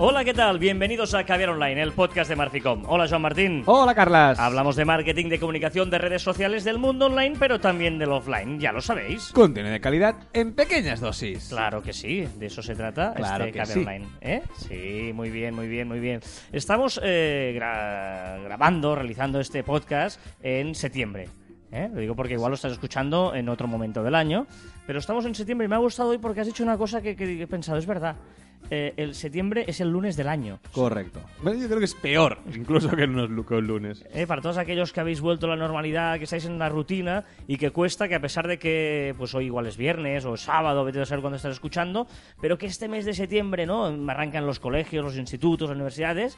Hola, ¿qué tal? Bienvenidos a Caviar Online, el podcast de Marficom. Hola, Joan Martín. Hola, Carlas. Hablamos de marketing, de comunicación, de redes sociales, del mundo online, pero también del offline, ya lo sabéis. Contenido de calidad en pequeñas dosis. Claro que sí, de eso se trata Claro este que Caviar sí. Online. ¿eh? Sí, muy bien, muy bien, muy bien. Estamos eh, gra- grabando, realizando este podcast en septiembre. ¿eh? Lo digo porque igual lo estás escuchando en otro momento del año, pero estamos en septiembre y me ha gustado hoy porque has dicho una cosa que, que he pensado, es verdad. Eh, el septiembre es el lunes del año. Correcto. Bueno, yo creo que es peor, incluso que unos lu- que un lunes. Eh, para todos aquellos que habéis vuelto a la normalidad, que estáis en la rutina y que cuesta que a pesar de que pues hoy igual es viernes o es sábado, vete a saber cuándo estás escuchando, pero que este mes de septiembre, ¿no? Arrancan los colegios, los institutos, las universidades,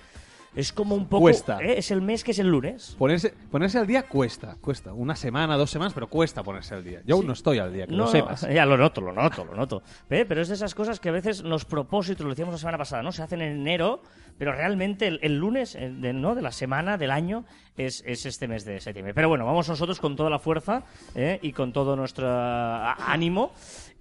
es como un poco Cuesta. ¿eh? es el mes que es el lunes. Ponerse, ponerse al día cuesta, cuesta. Una semana, dos semanas, pero cuesta ponerse al día. Yo aún no estoy al día, que No, lo sepas. Ya lo noto, lo noto, lo noto. ¿Ve? Pero es de esas cosas que a veces los propósitos, lo decíamos la semana pasada, ¿no? Se hacen en enero, pero realmente el, el lunes eh, de, ¿no? de la semana, del año, es, es este mes de septiembre. Pero bueno, vamos nosotros con toda la fuerza ¿eh? y con todo nuestro ánimo.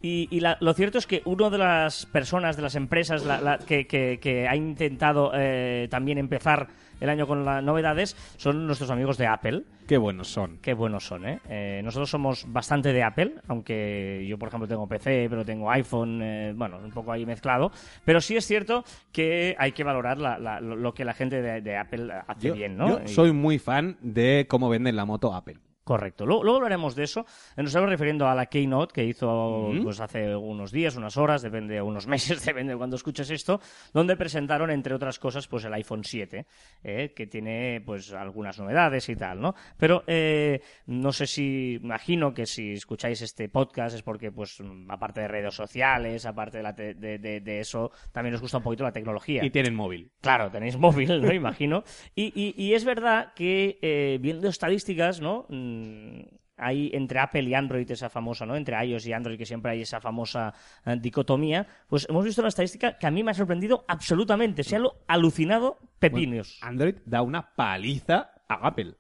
Y, y la- lo cierto es que una de las personas, de las empresas la- la- que, que- que ha intentado eh, también empezar el año con las novedades son nuestros amigos de Apple. Qué buenos son. Qué buenos son, ¿eh? Eh, Nosotros somos bastante de Apple, aunque yo, por ejemplo, tengo PC, pero tengo iPhone, eh, bueno, un poco ahí mezclado. Pero sí es cierto que hay que valorar la- la- lo que la gente de, de Apple hace Yo, bien, ¿no? yo soy muy fan de cómo venden la moto Apple. Correcto. Luego, luego hablaremos de eso. Nos estamos refiriendo a la Keynote que hizo pues, hace unos días, unas horas, depende, unos meses, depende de cuando escuches esto, donde presentaron, entre otras cosas, pues el iPhone 7, eh, que tiene pues algunas novedades y tal, ¿no? Pero eh, no sé si, imagino que si escucháis este podcast es porque, pues, aparte de redes sociales, aparte de, la te- de, de- de eso, también os gusta un poquito la tecnología. Y tienen móvil. Claro, tenéis móvil, ¿no? Imagino. Y, y- y es verdad que, eh, viendo estadísticas, ¿no? Mm, hay entre Apple y Android esa famosa, ¿no? Entre iOS y Android, que siempre hay esa famosa eh, dicotomía. Pues hemos visto una estadística que a mí me ha sorprendido absolutamente. Se ha alucinado pepinos. Android da una paliza a Apple.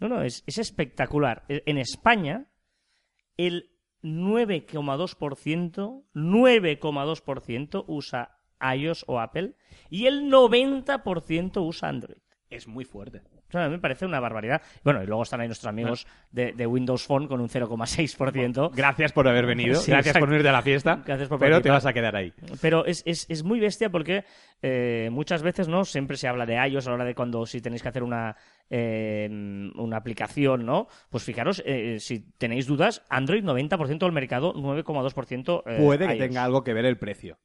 No, no, es, es espectacular. E- En España, el 9,2%, 9,2% usa iOS o Apple y el 90% usa Android. Es muy fuerte. A mí me parece una barbaridad. Bueno, y luego están ahí nuestros amigos de, de Windows Phone con un 0,6%. Gracias por haber venido. Sí, gracias exacto. por unirte a la fiesta. Gracias por pero te vas a quedar ahí. Pero es, es, es muy bestia porque eh, muchas veces no siempre se habla de iOS a la hora de cuando si tenéis que hacer una, eh, una aplicación, ¿no? Pues fijaros, eh, si tenéis dudas, Android 90% del mercado, 9,2% eh, Puede que iOS. tenga algo que ver el precio.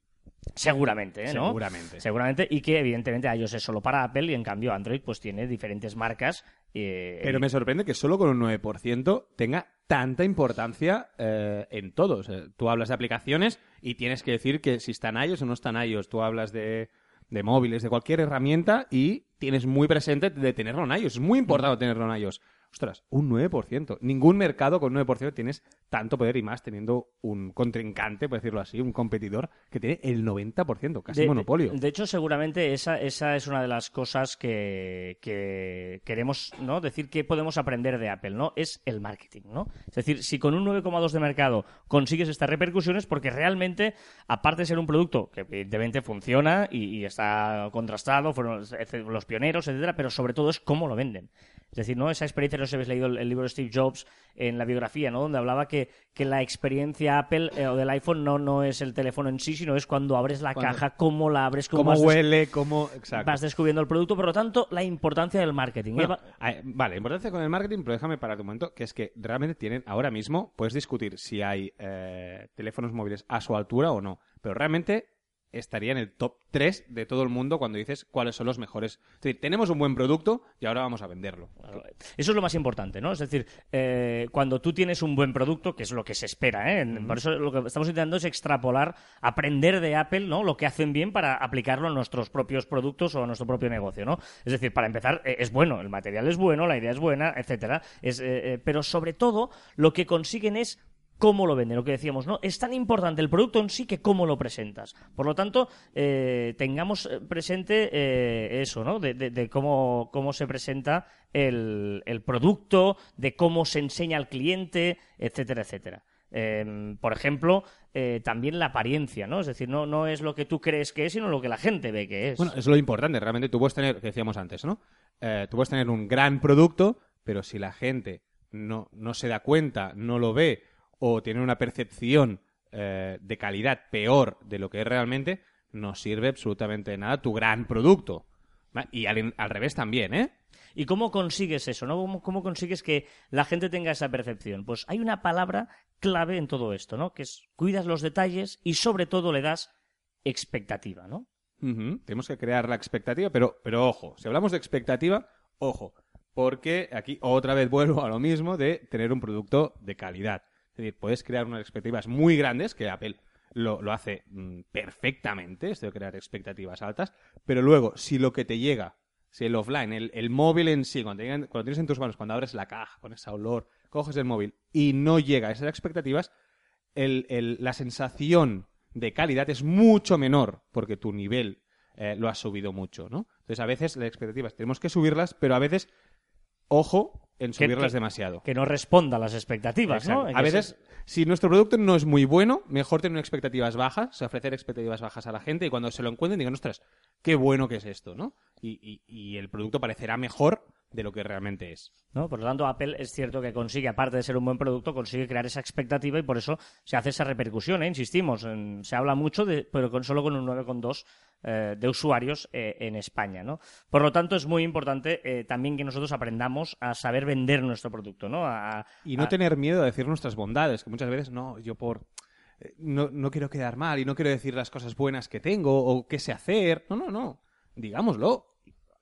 Seguramente, ¿eh? ¿no? Seguramente. Seguramente, y que evidentemente iOS es solo para Apple y en cambio Android pues tiene diferentes marcas. eh, Pero me sorprende que solo con un 9% tenga tanta importancia eh, en todo. O sea, tú hablas de aplicaciones y tienes que decir que si están iOS o no están iOS. Tú hablas de, de móviles, de cualquier herramienta y tienes muy presente de tenerlo en iOS. Es muy importante tenerlo en iOS. Ostras, un 9%. Ningún mercado con 9% tienes tanto poder y más teniendo un contrincante, por decirlo así, un competidor que tiene el 90%, casi de- monopolio. De, de hecho, seguramente esa, esa es una de las cosas que, que queremos ¿no? decir que podemos aprender de Apple, ¿no? Es el marketing, ¿no? Es decir, si con un 9,2 de mercado consigues estas repercusiones, porque realmente, aparte de ser un producto que evidentemente funciona y, y está contrastado, fueron los- los pioneros, etcétera, pero sobre todo es cómo lo venden. Es decir, ¿no? Esa experiencia, no sé si habéis leído el, el libro de Steve Jobs en la biografía, ¿no? Donde hablaba que, que la experiencia Apple eh, o del iPhone no, no es el teléfono en sí, sino es cuando abres la Cuando- caja, cómo la abres, cómo, ¿Cómo vas, des- huele? ¿Cómo...? Exacto. vas descubriendo el producto. Por lo tanto, la importancia del marketing. Bueno, a- vale, importancia con el marketing, pero déjame parar un momento, que es que realmente tienen, ahora mismo, puedes discutir si hay eh, teléfonos móviles a su altura o no, pero realmente estaría en el top 3 de todo el mundo cuando dices cuáles son los mejores. Es decir, tenemos un buen producto y ahora vamos a venderlo. Eso es lo más importante, ¿no? Es decir, eh, cuando tú tienes un buen producto, que es lo que se espera, ¿eh? Por eso lo que estamos intentando es extrapolar, aprender de Apple, ¿no? Lo que hacen bien para aplicarlo a nuestros propios productos o a nuestro propio negocio, ¿no? Es decir, para empezar, eh, es bueno, el material es bueno, la idea es buena, etcétera. Es, eh, eh, pero sobre todo, lo que consiguen es cómo lo venden, lo que decíamos, ¿no? Es tan importante el producto en sí que cómo lo presentas. Por lo tanto, eh, tengamos eh, presente eh, eso, ¿no? De, cómo, cómo se presenta el, el producto, de cómo se enseña al cliente, etcétera, etcétera. Eh, por ejemplo, también la apariencia, ¿no? Es decir, no, no es lo que tú crees que es, sino lo que la gente ve que es. Bueno, es lo importante. Realmente tú puedes tener, que decíamos antes, ¿no? Tú puedes tener un gran producto, pero si la gente no, no se da cuenta, no lo ve o tiene una percepción eh, de calidad peor de lo que es realmente, no sirve absolutamente de nada tu gran producto. Y al, al revés también, ¿eh? ¿Y cómo consigues eso? ¿no? ¿Cómo, cómo consigues que la gente tenga esa percepción? Pues hay una palabra clave en todo esto, ¿no? Que es cuidas los detalles y sobre todo le das expectativa, ¿no? Tenemos que crear la expectativa, pero, pero ojo, si hablamos de expectativa, ojo, porque aquí otra vez vuelvo a lo mismo de tener un producto de calidad. Decir, puedes crear unas expectativas muy grandes, que Apple lo, lo hace mm, perfectamente, esto de crear expectativas altas, pero luego, si lo que te llega, si el offline, el, el móvil en sí, cuando, tienes en tus manos, cuando abres la caja con ese olor, coges el móvil y no llega a esas expectativas, la sensación de calidad es mucho menor porque tu nivel eh, lo has subido mucho, ¿no? Entonces, a veces las expectativas tenemos que subirlas, pero a veces, ojo en subirlas que- demasiado. Que no responda a las expectativas, ¿no? Exacto. A veces, si nuestro producto no es muy bueno, mejor tener expectativas bajas, o sea, ofrecer expectativas bajas a la gente y cuando se lo encuentren digan, ostras, qué bueno que es esto, ¿no? Y, y- y el producto parecerá mejor de lo que realmente es. ¿no? Por lo tanto, Apple es cierto que consigue, aparte de ser un buen producto, consigue crear esa expectativa y por eso se hace esa repercusión, ¿eh? insistimos. en- se habla mucho, de, pero con, solo con un 9,2 eh, de usuarios eh, en España. ¿no? Por lo tanto, es muy importante eh, también que nosotros aprendamos a saber vender nuestro producto. ¿no? A- Y no a- tener miedo de decir nuestras bondades, que muchas veces no, yo por... No, no quiero quedar mal y no quiero decir las cosas buenas que tengo o qué sé hacer. No, no, no. Digámoslo.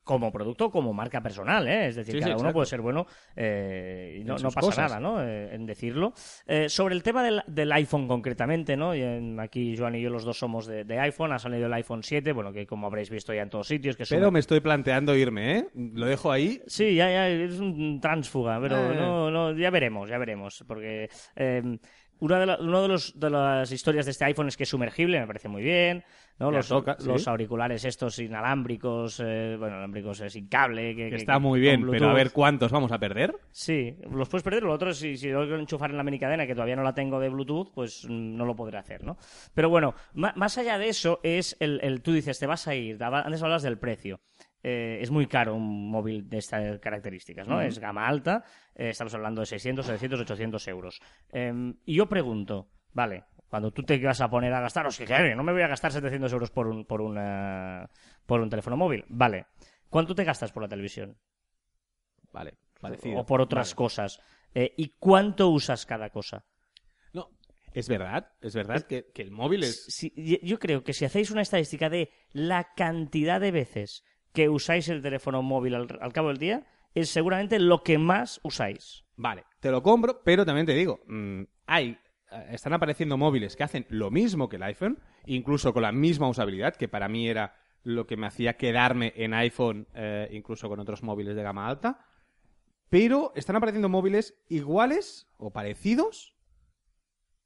como producto como marca personal, ¿eh? Es decir, Sí, sí, cada uno exacto. puede ser bueno eh, y no, pasa cosas. nada, ¿no? Eh, en decirlo. Eh, sobre el tema del, del iPhone concretamente, ¿no? Y en- aquí Joan y yo los dos somos de, de iPhone, ha salido el iPhone 7, bueno, que como habréis visto ya en todos sitios, que Pero me estoy planteando irme, ¿eh? Lo dejo ahí. Sí, ya, ya, es un tránsfuga, pero Eh. no, no, ya veremos, ya veremos, porque una de, la- uno de, los, de las historias de este iPhone es que es sumergible, me parece muy bien, ¿no? Los, toca, sí. los auriculares estos inalámbricos, eh, bueno, inalámbricos eh, sin cable, que, Que está que- muy bien, pero a ver cuántos vamos a perder. Sí, los puedes perder, lo otro, si, si lo quiero enchufar en la minicadena, que todavía no la tengo de Bluetooth, pues no lo podré hacer, ¿no? Pero bueno, más allá de eso es el, el- tú dices, te vas a ir, antes hablas del precio. Eh, es muy caro un móvil de estas características, ¿no? Es gama alta, eh, estamos hablando de 600, 700, 800 euros. Em, y yo pregunto, vale, cuando tú te vas a poner a gastar, o sea, que no me voy a gastar 700 euros por un, por, una, por un teléfono móvil, vale. ¿Cuánto te gastas por la televisión? Vale, parecido. o por otras Vale. cosas. Eh, ¿Y cuánto usas cada cosa? No, es verdad, es verdad que, que el móvil es... Si- yo creo que si hacéis una estadística de la cantidad de veces que usáis el teléfono móvil al, cabo del día, es seguramente lo que más usáis. Vale, te lo compro, pero también te digo, mm, hay, eh, están apareciendo móviles que hacen lo mismo que el iPhone, incluso con la misma usabilidad, que para mí era lo que me hacía quedarme en iPhone, eh, incluso con otros móviles de gama alta, pero están apareciendo móviles iguales o parecidos,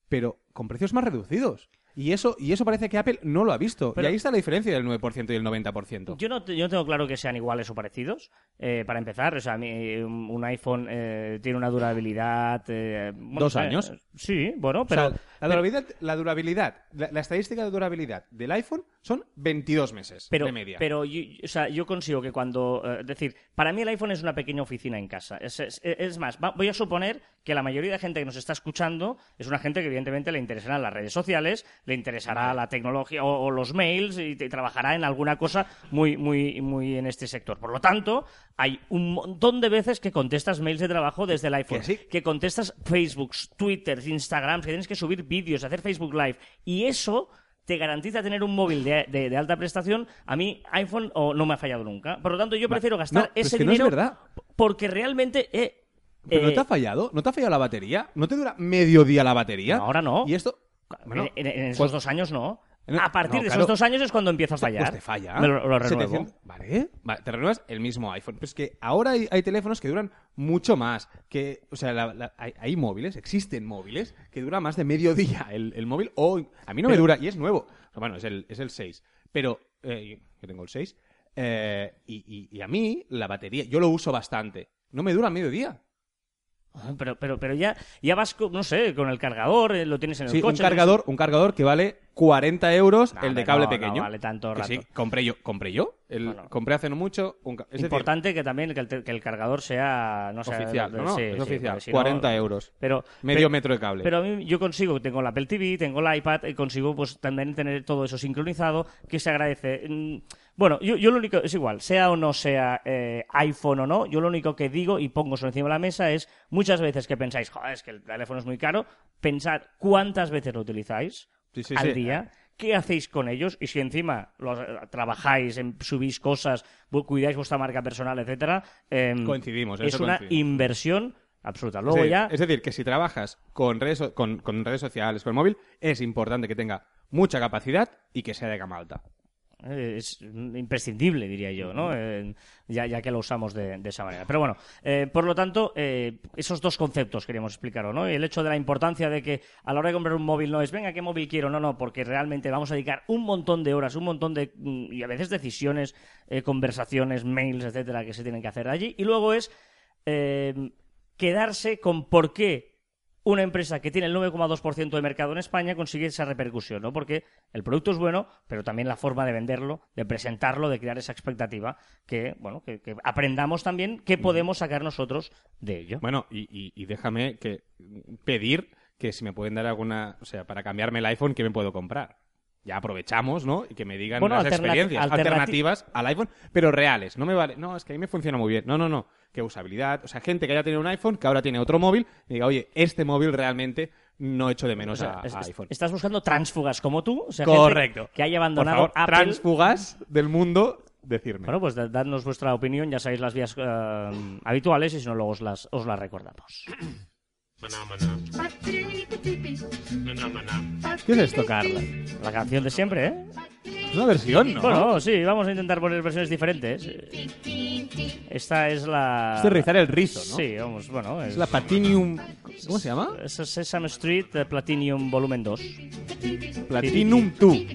pero con precios más reducidos. Y eso, y eso parece que Apple no lo ha visto. Pero- y ahí está la diferencia del 9% y el 90%. Yo no, yo no tengo claro que sean iguales o parecidos, eh, para empezar. O sea, a mí, un iPhone eh, tiene una durabilidad... eh, bueno, Dos eh, años. sí, bueno, O pero... sea, la durabilidad, la, durabilidad la, la estadística de durabilidad del iPhone son 22 meses pero, de media. Pero yo, o sea, yo consigo que cuando... eh, Es decir, para mí el iPhone es una pequeña oficina en casa. Es, es- es más, va- voy a suponer que la mayoría de gente que nos está escuchando es una gente que evidentemente le interesarán las redes sociales, le interesará la tecnología o, o los mails y, te- trabajará en alguna cosa muy, muy, muy en este sector. Por lo tanto, hay un montón de veces que contestas mails de trabajo desde el iPhone, Que sí. que contestas Facebook, Twitter, Instagram, que tienes que subir vídeos, hacer Facebook Live. Y eso te garantiza tener un móvil de, de- de alta prestación. A mí iPhone o no me ha fallado nunca. Por lo tanto, yo prefiero gastar No, ese es que no es dinero verdad. porque realmente... eh, ¿Pero eh, no te ha fallado? ¿No te ha fallado la batería? ¿No te dura medio día la batería? No, ahora no. Y esto... Bueno, en, esos pues- dos años no. A partir no, de claro. esos dos años es cuando empieza a fallar. Pues te falla. Me lo, lo renuevo. 700 Vale, vale, te renuevas el mismo iPhone. Pero es que ahora hay, hay teléfonos que duran mucho más. Que, o sea, la- la- hay, hay móviles, existen móviles, que dura más de medio día el, el móvil. O a mí no me dura, y es nuevo. Bueno, es el, es el 6. Pero, eh, yo tengo el 6. eh, y, y- y a mí, la batería, yo lo uso bastante. No me dura medio día. Ah, Pero, pero, pero ya, ya vas, con, no sé, con el cargador, eh, lo tienes en el Sí, un coche. cargador, un cargador que vale 40 euros el de cable no, no pequeño. vale tanto Que sí, rato. compré yo. ¿Compré yo? El, Bueno. compré hace no mucho. Un, es decir, Importante que también que el, que el cargador sea, no sea oficial, ¿no? no, sí, es sí, oficial. si no- 40 euros. Pero, Medio pero- metro de cable. Pero a mí yo consigo, tengo el Apple TV, tengo el iPad, y consigo pues también tener todo eso sincronizado, que se agradece. Bueno, yo, yo lo único, es igual, sea o no sea eh, iPhone o no, yo lo único que digo y pongo sobre encima de la mesa es, muchas veces que pensáis, joder, es que el teléfono es muy caro, pensad cuántas veces lo utilizáis Sí, sí, al sí. día, qué hacéis con ellos y si encima los, eh, trabajáis, en- subís cosas, cuidáis vuestra marca personal, etcétera, em, Coincidimos, es eso una coincidimos. inversión absoluta. Luego ya Es decir, que si trabajas con redes, con redes sociales, con el móvil, es importante que tenga mucha capacidad y que sea de gama alta. Eh, Es imprescindible, diría yo, ¿no? Eh, ya, ya que lo usamos de, de esa manera. Pero bueno, eh, por lo tanto, esos dos conceptos queríamos explicarlo, ¿no? Y el hecho de la importancia de que a la hora de comprar un móvil no es, venga, ¿qué móvil quiero? No, no, porque realmente vamos a dedicar un montón de horas, un montón de, mm, y a veces decisiones, conversaciones, mails, etcétera, que se tienen que hacer allí. Y luego es quedarse con por qué una empresa que tiene el 9,2% de mercado en España consigue esa repercusión, ¿no? Porque el producto es bueno, pero también la forma de venderlo, de presentarlo, de crear esa expectativa, que, bueno, que, que aprendamos también qué podemos sacar nosotros de ello. Bueno, y, y- y déjame que pedir que si me pueden dar alguna, o sea, para cambiarme el iPhone, ¿qué me puedo comprar? Ya aprovechamos, ¿no? Y que me digan Bueno, las alterna- experiencias alternati- alternativas al iPhone, pero reales. No me vale. No, es que a mí me funciona muy bien. No, no, no. Que usabilidad. O sea, gente que haya tenido un iPhone, que ahora tiene otro móvil, y diga, oye, este móvil realmente no echo de O menos sea, a, es- a iPhone. estás buscando tránsfugas como tú, o sea, gente Correcto. que haya Por abandonado favor, Apple. transfugas del mundo, decirme. Bueno, pues da- dadnos vuestra opinión, ya sabéis las vías eh, habituales y si no, luego os las, os las recordamos. ¿Qué es esto, Carla? La canción de siempre, ¿eh? Es una versión, ¿no? Bueno, sí, vamos a intentar poner versiones diferentes. Esta es la... es de rizar el rizo, ¿no? Sí, vamos, bueno. Es la Platinum... ¿Cómo se llama? Es Sesame Street eh, Platinum Volumen 2. Platinum 2.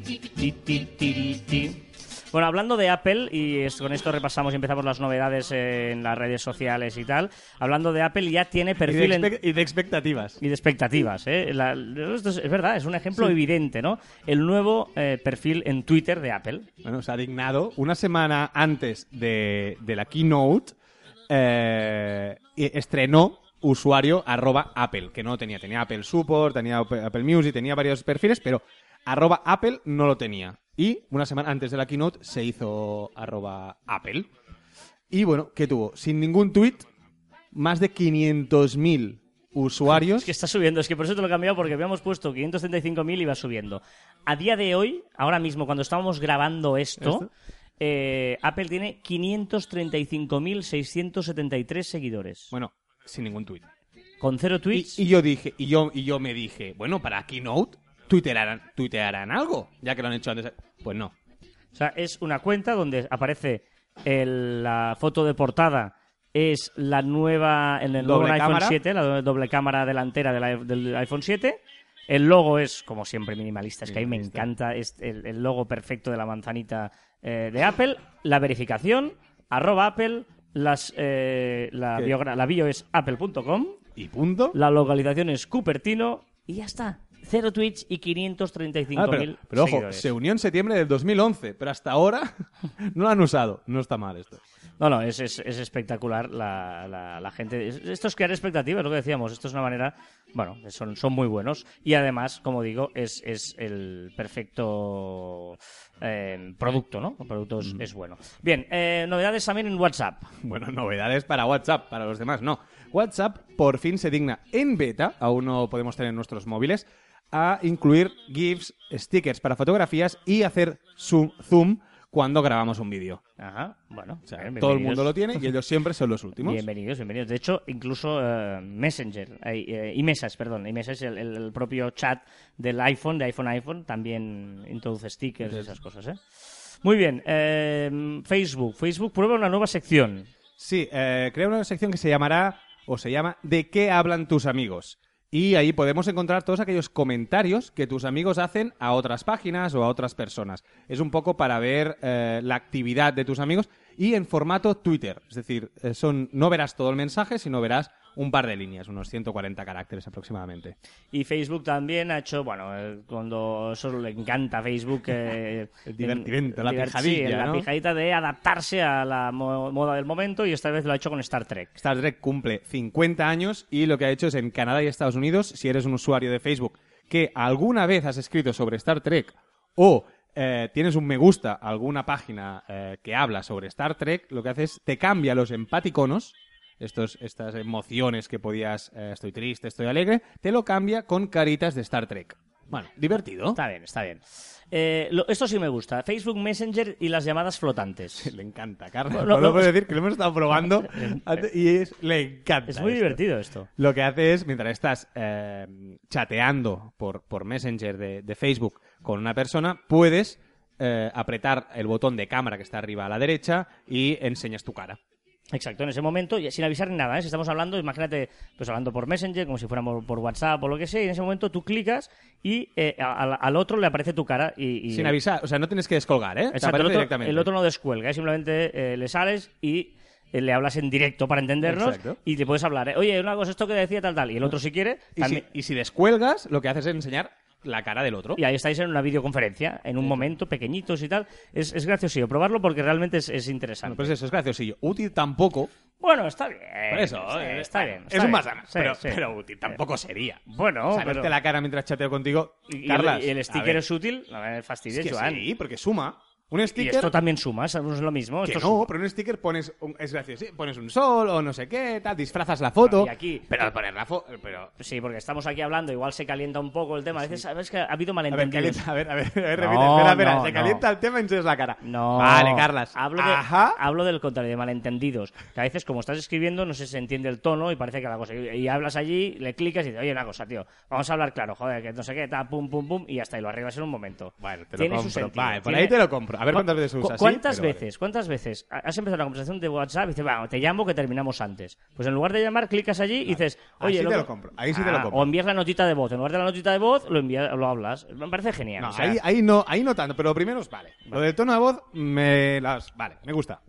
Bueno, hablando de Apple, y es- con esto repasamos y empezamos las novedades en las redes sociales y tal. Hablando de Apple, ya tiene Y de, perfil en... y de expectativas. y de expectativas. ¿eh? La- esto es, es verdad, es un ejemplo evidente, ¿no? El nuevo eh, perfil en Twitter de Apple. Bueno, se ha dignado una semana antes de, de la keynote, eh, y estrenó usuario arroba Apple, que no lo tenía. Tenía Apple Support, tenía Apple Apple Music, tenía varios perfiles, pero arroba Apple no lo tenía. Y una semana antes de la keynote se hizo arroba Apple. Y bueno, ¿qué tuvo? Sin ningún tweet, más de 500.000 usuarios. Es que está subiendo, es que por eso te lo he cambiado porque habíamos puesto 535.000 y va subiendo. A día de hoy, ahora mismo, cuando estábamos grabando esto, ¿Esto? eh, Apple tiene 535.673 seguidores. Bueno, sin ningún tweet. Con cero Y, tweets. y yo dije, y yo, y yo me dije, bueno, para Keynote, tuitearán, tuitearán algo, ya que lo han hecho antes. Pues no. O sea, es una cuenta donde aparece el- la foto de portada. Es la nueva, en el nuevo iPhone cámara. 7, la do- doble cámara delantera del, iPhone 7. El logo es, como siempre, minimalista. Es que a mí me encanta es el, el logo perfecto de la manzanita eh, de Apple. La verificación, arroba Apple. Las, eh, la, biogra- la bio es apple.com. Y punto. La localización es Cupertino. Y ya está. Cero tweets y 535.000 Ah, pero, pero ojo, seguidores. se unió en septiembre del 2011, pero hasta ahora no lo han usado. No está mal esto. No, no, es, es, es espectacular la, la, la gente. Es- Esto es crear expectativas, lo que decíamos. Esto es una manera. Bueno, son, son muy buenos. Y además, como digo, es, es el perfecto eh, producto, ¿no? El producto es, es bueno. Bien, eh, novedades también en WhatsApp. Bueno, novedades para WhatsApp, para los demás no. WhatsApp por fin se digna en beta, aún no podemos tener en nuestros móviles, a incluir GIFs, stickers para fotografías y hacer zoom, zoom cuando grabamos un vídeo. Ajá, bueno. O sea, bien, todo el mundo lo tiene y ellos siempre son los últimos. Bienvenidos, bienvenidos. De hecho, incluso eh, Messenger eh, eh, y Mesas, perdón, y Mesas, el, el- propio chat del iPhone, de iPhone iPhone, también introduce stickers y esas cosas, ¿eh? Muy bien. eh, Facebook. Facebook prueba una nueva sección. Sí, eh, crea una sección que se llamará, o se llama, ¿De qué hablan tus amigos? Y ahí podemos encontrar todos aquellos comentarios que tus amigos hacen a otras páginas o a otras personas. Es un poco para ver eh, la actividad de tus amigos y en formato Twitter. Es decir, eh, son, no verás todo el mensaje, sino verás un par de líneas, unos 140 caracteres aproximadamente. Y Facebook también ha hecho, bueno, eh, cuando eso le encanta a Facebook. eh, El divertimento, la pijadilla, sí, la pijadita de adaptarse a la mo- moda del momento y esta vez lo ha hecho con Star Trek. Star Trek cumple 50 años y lo que ha hecho es en Canadá y Estados Unidos, si eres un usuario de Facebook que alguna vez has escrito sobre Star Trek o eh, tienes un me gusta a alguna página eh, que habla sobre Star Trek, lo que hace es te cambia los empaticonos, estos, estas emociones que podías, eh, estoy triste, estoy alegre, te lo cambia con caritas de Star Trek. Bueno, divertido. Está bien, está bien. Eh, lo- esto sí me gusta. Facebook Messenger y las llamadas flotantes. Le encanta, Carlos. No, no, Puedo es- decir que lo hemos estado probando y es, le encanta. Es muy esto. divertido esto. Lo que hace es, mientras estás eh, chateando por, por Messenger de, de Facebook con una persona, puedes eh, apretar el botón de cámara que está arriba a la derecha y enseñas tu cara. Exacto, en ese momento, y sin avisar nada, ¿eh? si estamos hablando, imagínate, pues hablando por Messenger, como si fuéramos por WhatsApp o lo que sea, y en ese momento tú clicas y eh, al, al otro le aparece tu cara y... y- Sin avisar, o sea, no tienes que descolgar, ¿eh? Exacto, el otro, directamente. el otro no descuelga, ¿eh? simplemente eh, le sales y le hablas en directo para entendernos Exacto. y te puedes hablar, oye, una cosa, esto que decía tal, tal, y el otro si quiere, y, también- si, y si descuelgas, lo que haces es enseñar la cara del otro. Y ahí estáis en una videoconferencia, en un momento, pequeñitos y tal. Es, es graciosillo probarlo porque realmente es, es interesante. Bueno, pues eso es graciosillo. Útil tampoco. Bueno, está bien. Por eso, eh, está bien. Es está un más Sí, pero, sí. pero útil tampoco sería. Bueno, sea, pero... la cara mientras chateo contigo. y, el, y el sticker es útil, no me fastidies, es que Joan. sí, porque suma. Un Y sticker... esto también suma, ¿sabes? es lo mismo. Que esto no, suma. pero un sticker pones un, es gracioso, sí, pones un sol o no sé qué, tal, disfrazas la foto. Y aquí- pero al poner la foto, pero Sí, porque estamos aquí hablando, igual se calienta un poco el tema. A veces, ¿sabes que ha habido a ver, malentendidos? calienta, a ver, a ver, a ver, No, repite, espera, espera, no, se no. calienta el tema y entonces la cara. No. Vale, Carlas. Hablo, de, Ajá. hablo del contrario, de malentendidos. Que a veces, como estás escribiendo, no sé si se entiende el tono y parece que la cosa. Y, y hablas allí, le clicas y dices, oye, una cosa, tío, vamos a hablar claro, joder, que no sé qué, tal, pum, pum, pum, y está, y lo arreglas en un momento. Bueno, te lo Tiene compro. Vale, por ahí te lo compro. A ver ¿Cu- cuántas veces cu- usas. ¿Cuántas veces? ¿Cuántas veces has empezado una conversación de WhatsApp y dices, bueno, te llamo que terminamos antes? Pues en lugar de llamar, clicas allí y dices, Ahí oye, sí te loco- lo compro, ahí sí te lo Ah, compro. O envías la notita de voz. En lugar de la notita de voz, lo envías, lo hablas. Me parece genial. No, o sea, ahí, ahí no, ahí no tanto, pero lo primero es vale. Lo del tono de voz, me las. Vale, me gusta.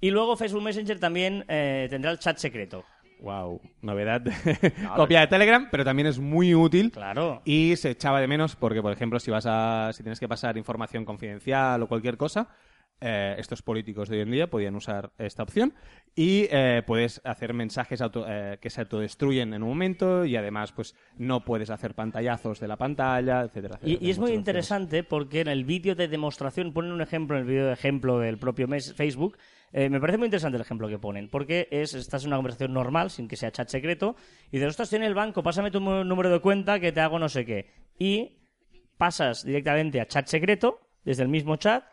Y luego Facebook Messenger también eh, tendrá el chat secreto. Wow, novedad. Copia de Telegram, pero también es muy útil. Claro. Y se echaba de menos porque, por ejemplo, si vas a, si tienes que pasar información confidencial o cualquier cosa, eh, estos políticos de hoy en día podían usar esta opción y eh, puedes hacer mensajes auto- eh, que se autodestruyen en un momento y además, pues, no puedes hacer pantallazos de la pantalla, etcétera. etcétera. Y, y es muy opciones. interesante porque en el vídeo de demostración, ponen un ejemplo en el vídeo de ejemplo del propio mes- Facebook. eh, me parece muy interesante el ejemplo que ponen, porque es, estás en una conversación normal, sin que sea chat secreto, y dices, ostras, estoy en el banco, pásame tu número de cuenta que te hago no sé qué. Y pasas directamente a chat secreto, desde el mismo chat,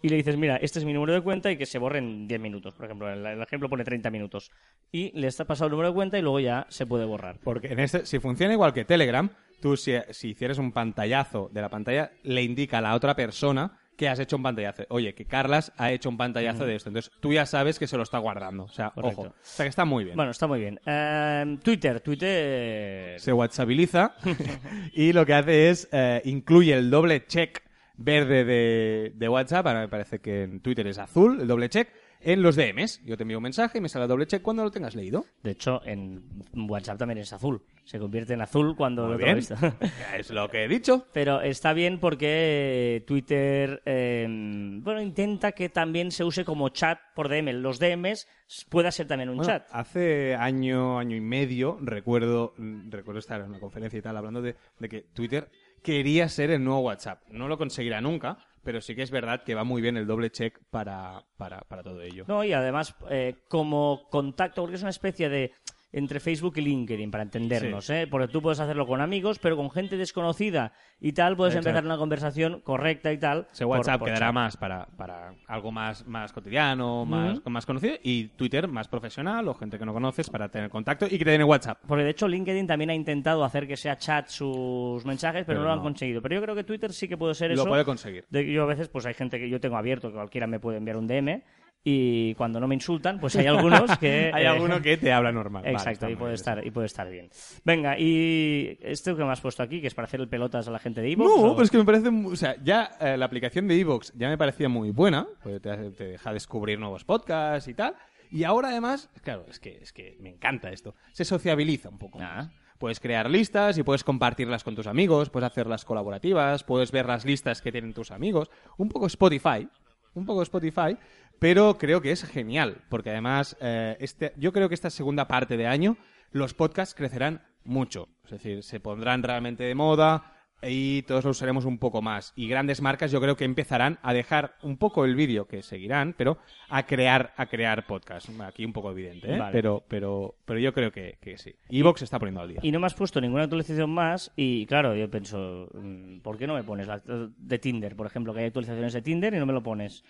y le dices, mira, este es mi número de cuenta y que se borre en 10 minutos. Por ejemplo, el, el ejemplo pone 30 minutos. Y le está pasado el número de cuenta y luego ya se puede borrar. Porque en este, si funciona igual que Telegram, tú si, si hicieras un pantallazo de la pantalla, le indica a la otra persona que has hecho un pantallazo. Oye, que Carlas ha hecho un pantallazo de esto. Entonces tú ya sabes que se lo está guardando. O sea, Correcto. ojo. O sea, que está muy bien. Bueno, está muy bien. Eh, Twitter, Twitter... Se WhatsAppibiliza y lo que hace es eh, incluye el doble check verde de, de WhatsApp. Ahora me parece que en Twitter es azul, el doble check. En los DMs, yo te envío un mensaje y me sale el doble check cuando lo tengas leído. De hecho, en WhatsApp también es azul. Se convierte en azul cuando Muy lo bien. visto. Es lo que he dicho. Pero está bien porque Twitter, eh, bueno, intenta que también se use como chat por DM. Los DMs pueda ser también un Bueno, chat. Hace año, año y medio, recuerdo, recuerdo estar en una conferencia y tal hablando de, de que Twitter quería ser el nuevo WhatsApp. No lo conseguirá nunca, pero sí que es verdad que va muy bien el doble check para, para, para todo ello. No, y además, eh, como contacto, porque es una especie de. Entre Facebook y LinkedIn, para entendernos, ¿eh? Porque tú puedes hacerlo con amigos, pero con gente desconocida y tal, puedes Exacto. empezar una conversación correcta y tal. Ese WhatsApp por quedará chat. más para, para algo más, más cotidiano, más, Ujú. más conocido, y Twitter más profesional o gente que no conoces para tener contacto y que te den WhatsApp. Porque de hecho LinkedIn también ha intentado hacer que sea chat sus mensajes, pero, Pero no lo han no. conseguido. Pero yo creo que Twitter sí que puede ser Lo eso. puede conseguir. De- yo a veces, pues hay gente que yo tengo abierto, que cualquiera me puede enviar un DM, y cuando no me insultan, pues hay algunos que... Hay eh, alguno que te habla normal. Vale, Exacto, está y puede estar, y puede estar bien. Venga, y esto que me has puesto aquí, que es para hacer el pelotas a la gente de Evox. No, pero es que me parece. O sea, ya eh, la aplicación de Evox ya me parecía muy buena, porque te, te deja descubrir nuevos podcasts y tal. Y ahora además, claro, es que, es que me encanta esto. Se sociabiliza un poco. Ah. Puedes crear listas y puedes compartirlas con tus amigos, puedes hacerlas colaborativas, puedes ver las listas que tienen tus amigos. Un poco Spotify, un poco Spotify, pero creo que es genial, porque además eh, este, yo creo que esta segunda parte de año los podcasts crecerán mucho. Es decir, se pondrán realmente de moda y todos lo usaremos un poco más. Y grandes marcas yo creo que empezarán a dejar un poco el vídeo, que seguirán, pero a crear, a crear podcasts. Aquí un poco evidente, ¿eh? Vale. pero, pero, pero yo creo que, que sí. Evox se está poniendo al día. Y no me has puesto ninguna actualización más y claro, yo pienso, mm, ¿por qué no me pones la de Tinder, por ejemplo, que hay actualizaciones de Tinder y no me lo pones?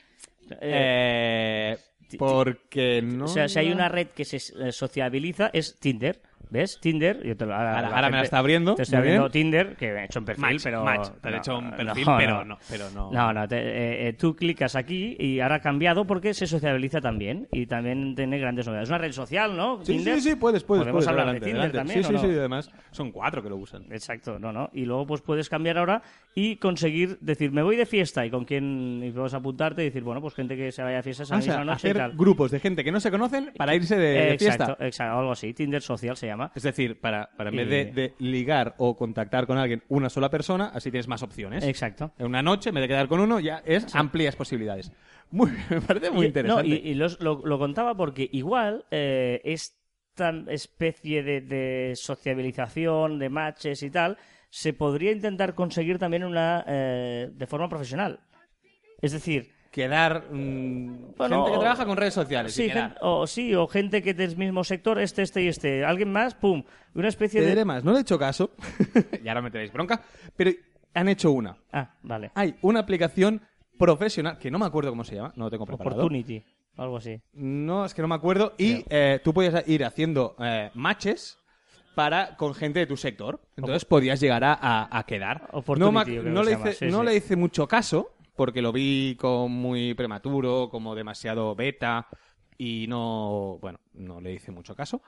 Eh, porque no. o sea, si hay una red que se eh, sociabiliza es Tinder. ¿Ves? Tinder. Yo te lo- ahora me la está abriendo, Te estoy abriendo bien. Tinder, que me he hecho un perfil, Match, pero. match. Te he hecho un perfil, pero no, pero no. No, no, te- eh, eh, tú clicas aquí y ahora ha cambiado porque se sociabiliza también y también tiene grandes novedades. Es una red social, ¿no? Sí, Tinder. sí, sí, puedes, puedes. Podemos puedes, hablar adelante, de Tinder adelante. también. Sí, ¿o sí, no? sí, además son cuatro que lo usan. Exacto, no, no. Y luego pues puedes cambiar ahora y conseguir decir, me voy de fiesta y con quién y vas a apuntarte y decir, bueno, pues gente que se vaya a fiesta esa Ah, o sea, misma noche y hacer tal. grupos de gente que no se conocen para irse de, de exacto, fiesta. exacto, algo así. Tinder social se llama. Es decir, para, para en vez de, de ligar o contactar con alguien una sola persona, así tienes más opciones. Exacto. En una noche, en vez de quedar con uno, ya es amplias posibilidades. Muy, me parece muy Y- interesante. No, y, y los- lo, lo contaba porque igual eh, esta especie de, de sociabilización, de matches y tal, se podría intentar conseguir también una eh, de forma profesional. Es decir, Quedar mm, Bueno, gente que o- trabaja con redes sociales. sí, o, sí, o gente que del mismo sector, este, este y este. Alguien más, pum, una especie Te de... diré más, no le he hecho caso, y ahora me tenéis bronca, pero han hecho una. Ah, vale. Hay una aplicación profesional, que no me acuerdo cómo se llama, no lo tengo preparado. Opportunity, algo así. No, es que no me acuerdo. Y eh, tú podías ir haciendo eh, matches para con gente de tu sector. Entonces podías llegar a, a- a quedar. Opportunity, no no que le se llama, hice, sí, no sí. le hice mucho caso, porque lo vi como muy prematuro, como demasiado beta, y no, bueno, no le hice mucho caso.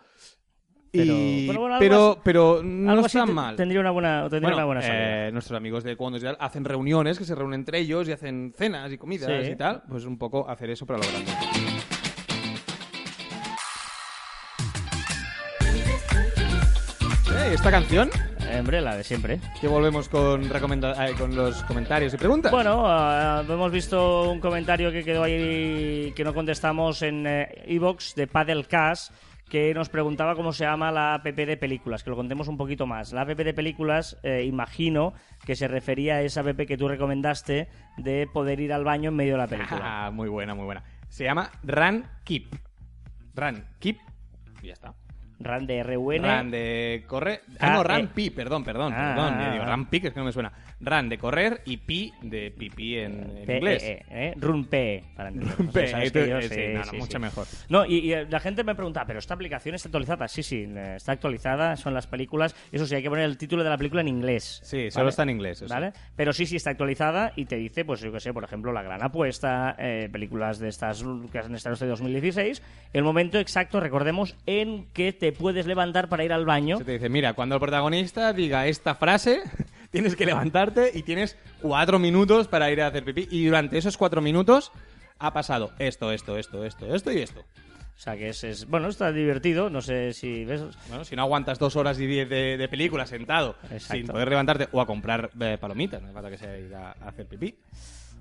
Pero- Y- pero bueno, pero, así- pero no está mal. Tendría una buena, tendría Bueno, una buena salida. eh, nuestros amigos de Cuando hacen reuniones, que se reúnen entre ellos y hacen cenas y comidas Sí. y tal. Pues un poco hacer eso para lo grande. Eh, esta canción, Hombre, la de siempre. que volvemos con, eh, los comentarios y preguntas. Bueno, ah, hemos visto un comentario que quedó ahí que no contestamos en Evox de Paddle Cash que nos preguntaba cómo se llama la app de películas, que lo contemos un poquito más. La app de películas, eh, imagino que se refería a esa app que tú recomendaste de poder ir al baño en medio de la película. Ah, muy buena, muy buena. Se llama Run Keep. Run Keep. Y ya está. Run de RUN. Run de correr. Ah, Ah, no, Run eh. Pi, perdón, perdón, Ah, perdón. ah, digo, ah. Run Pi, que es que no me suena. Run de correr y Pi de pipí en, en P- inglés. eh, eh, Run P, para entender. Run P, sí, mucho mejor. No, y, y, eh, la gente me pregunta, ¿pero esta aplicación está actualizada? Sí, sí, está actualizada, son las películas. Eso sí, hay que poner el título de la película en inglés. Sí, solo está en inglés, eso. ¿Vale? Pero sí, sí está actualizada y te dice, pues yo que sé, por ejemplo, La Gran Apuesta, películas de estas que han estado este 2016, el momento exacto, recordemos, en que te puedes levantar para ir al baño. Se te dice, mira, cuando el protagonista diga esta frase, tienes que levantarte y tienes cuatro minutos para ir a hacer pipí. Y durante esos cuatro minutos ha pasado esto, esto, esto, esto, esto y esto. O sea que es, es- bueno, está divertido, no sé si ves... Bueno, si no aguantas dos horas y diez de, de película sentado Exacto. sin poder levantarte o a comprar eh, palomitas, no hace falta que sea ir a, a hacer pipí.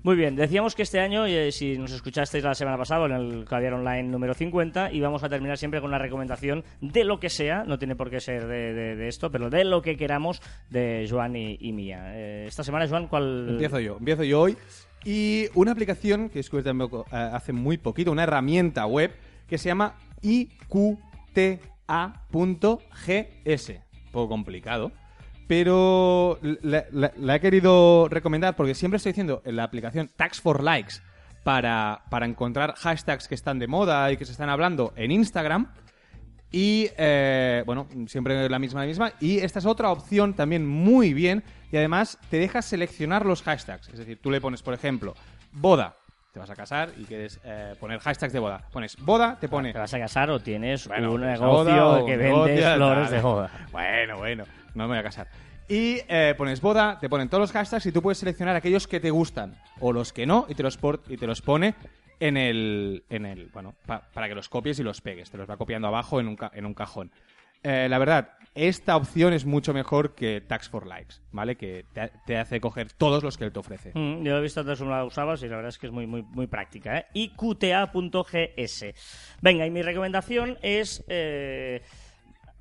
Muy bien, decíamos que este año, eh, si nos escuchasteis la semana pasada en el Caviar Online número 50, íbamos a terminar siempre con una recomendación de lo que sea, no tiene por qué ser de, esto, pero de lo que queramos de Joan y, mía. Eh, esta semana, Joan, ¿cuál...? Empiezo yo, empiezo yo hoy. Y una aplicación que descubrí eh, hace muy poquito, una herramienta web que se llama A.gs. Poco complicado. Pero la, la- la he querido recomendar porque siempre estoy diciendo en la aplicación Tags for Likes para, para encontrar hashtags que están de moda y que se están hablando en Instagram. Y eh, bueno, siempre la misma, la misma. Y esta es otra opción también muy bien. Y además te deja seleccionar los hashtags. Es decir, tú le pones, por ejemplo, boda. Te vas a casar y quieres eh, poner hashtags de boda. Pones boda, te pone. ¿Te vas a casar o tienes Bueno, un pues, negocio boda que negocio, flores de boda? Bueno, bueno, no me voy a casar. Y eh, pones boda, te ponen todos los hashtags y tú puedes seleccionar aquellos que te gustan o los que no y te los, y te los pone en el, en el bueno, pa- para que los copies y los pegues. Te los va copiando abajo en un, en un cajón. Eh, la verdad, esta opción es mucho mejor que Tax for Likes, ¿vale? Que te, hace coger todos los que él te ofrece. Mm, yo he visto antes una la usabas y la verdad es que es muy, muy, muy práctica. ¿eh? Y QTA.gs. Venga, y mi recomendación es eh,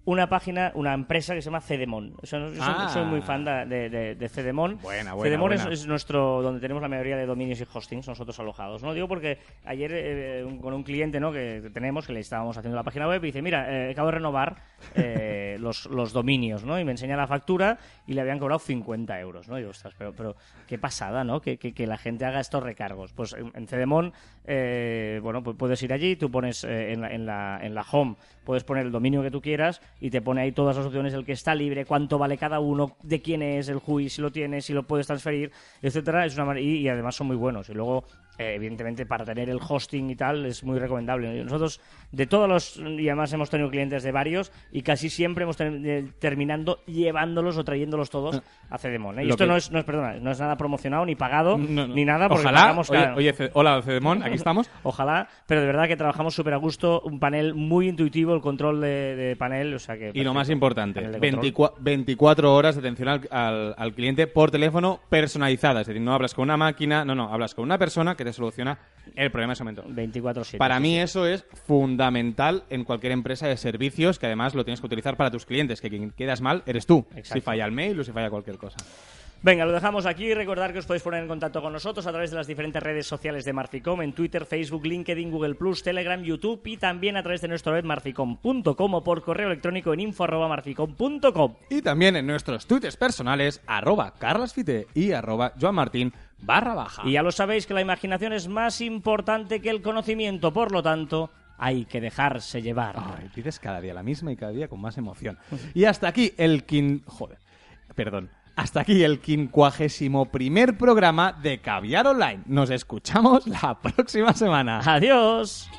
una página, una empresa que se llama Cedemon. Yo soy, Ah. soy muy fan de, de, de- de Cedemon. Buena, buena, Cedemon es- buena. Es, nuestro donde tenemos la mayoría de dominios y hostings nosotros alojados. No digo porque ayer eh, un- con un cliente ¿no? que tenemos que le estábamos haciendo la página web y dice mira eh, acabo de renovar eh, los, los dominios, ¿no? Y me enseña la factura y le habían cobrado 50 euros, ¿no? Y digo, ostras, pero, pero qué pasada, ¿no? Que, que- que la gente haga estos recargos. Pues en, en Cedemon, eh, bueno, pues puedes ir allí, tú pones eh, en, la, en, la, en la home, puedes poner el dominio que tú quieras y te pone ahí todas las opciones, el que está libre, cuánto vale cada uno, de quién es, el JUI, si lo tienes, si lo puedes transferir, etcétera. Es una y además son muy buenos. Y luego, eh, evidentemente, para tener el hosting y tal, es muy recomendable. Nosotros, de todos los, y además hemos tenido clientes de varios, y casi siempre hemos ter- eh, terminando llevándolos o trayéndolos todos a Cedemon. ¿eh? Y esto que- no es, no es, perdona, no es nada promocionado, ni pagado, No, no. ni nada, porque Ojalá, pagamos oye, cada- oye, Ce- hola Cedemon, aquí estamos. Ojalá, pero de verdad que trabajamos súper a gusto, un panel muy intuitivo, el control de, de panel, o sea que... Y lo más importante, Panel de control. 24, 24 horas de atención al, al- al cliente por teléfono personalizada. Es decir, no hablas con una máquina, no, no, hablas con una persona que te soluciona el problema en ese momento. 24-7. Para sí, mí eso es fundamental en cualquier empresa de servicios que además lo tienes que utilizar para tus clientes, que quien quedas mal eres tú. Exacto. Si falla el mail o si falla cualquier cosa. Venga, lo dejamos aquí. Recordar que os podéis poner en contacto con nosotros a través de las diferentes redes sociales de Marficom, en Twitter, Facebook, LinkedIn, Google Plus, Telegram, YouTube y también a través de nuestra web marficom.com o por correo electrónico en info.marficom.com. Y también en nuestros tweets personales, arroba carlasfite y arroba joanmartin barra baja. Y ya lo sabéis que la imaginación es más importante que el conocimiento, por lo tanto, hay que dejarse llevar. Ay, dices cada día la misma y cada día con más emoción. Y hasta aquí el quin... Joder, perdón. Hasta aquí el quincuagésimo primer programa de Caviar Online. Nos escuchamos la próxima semana. Adiós.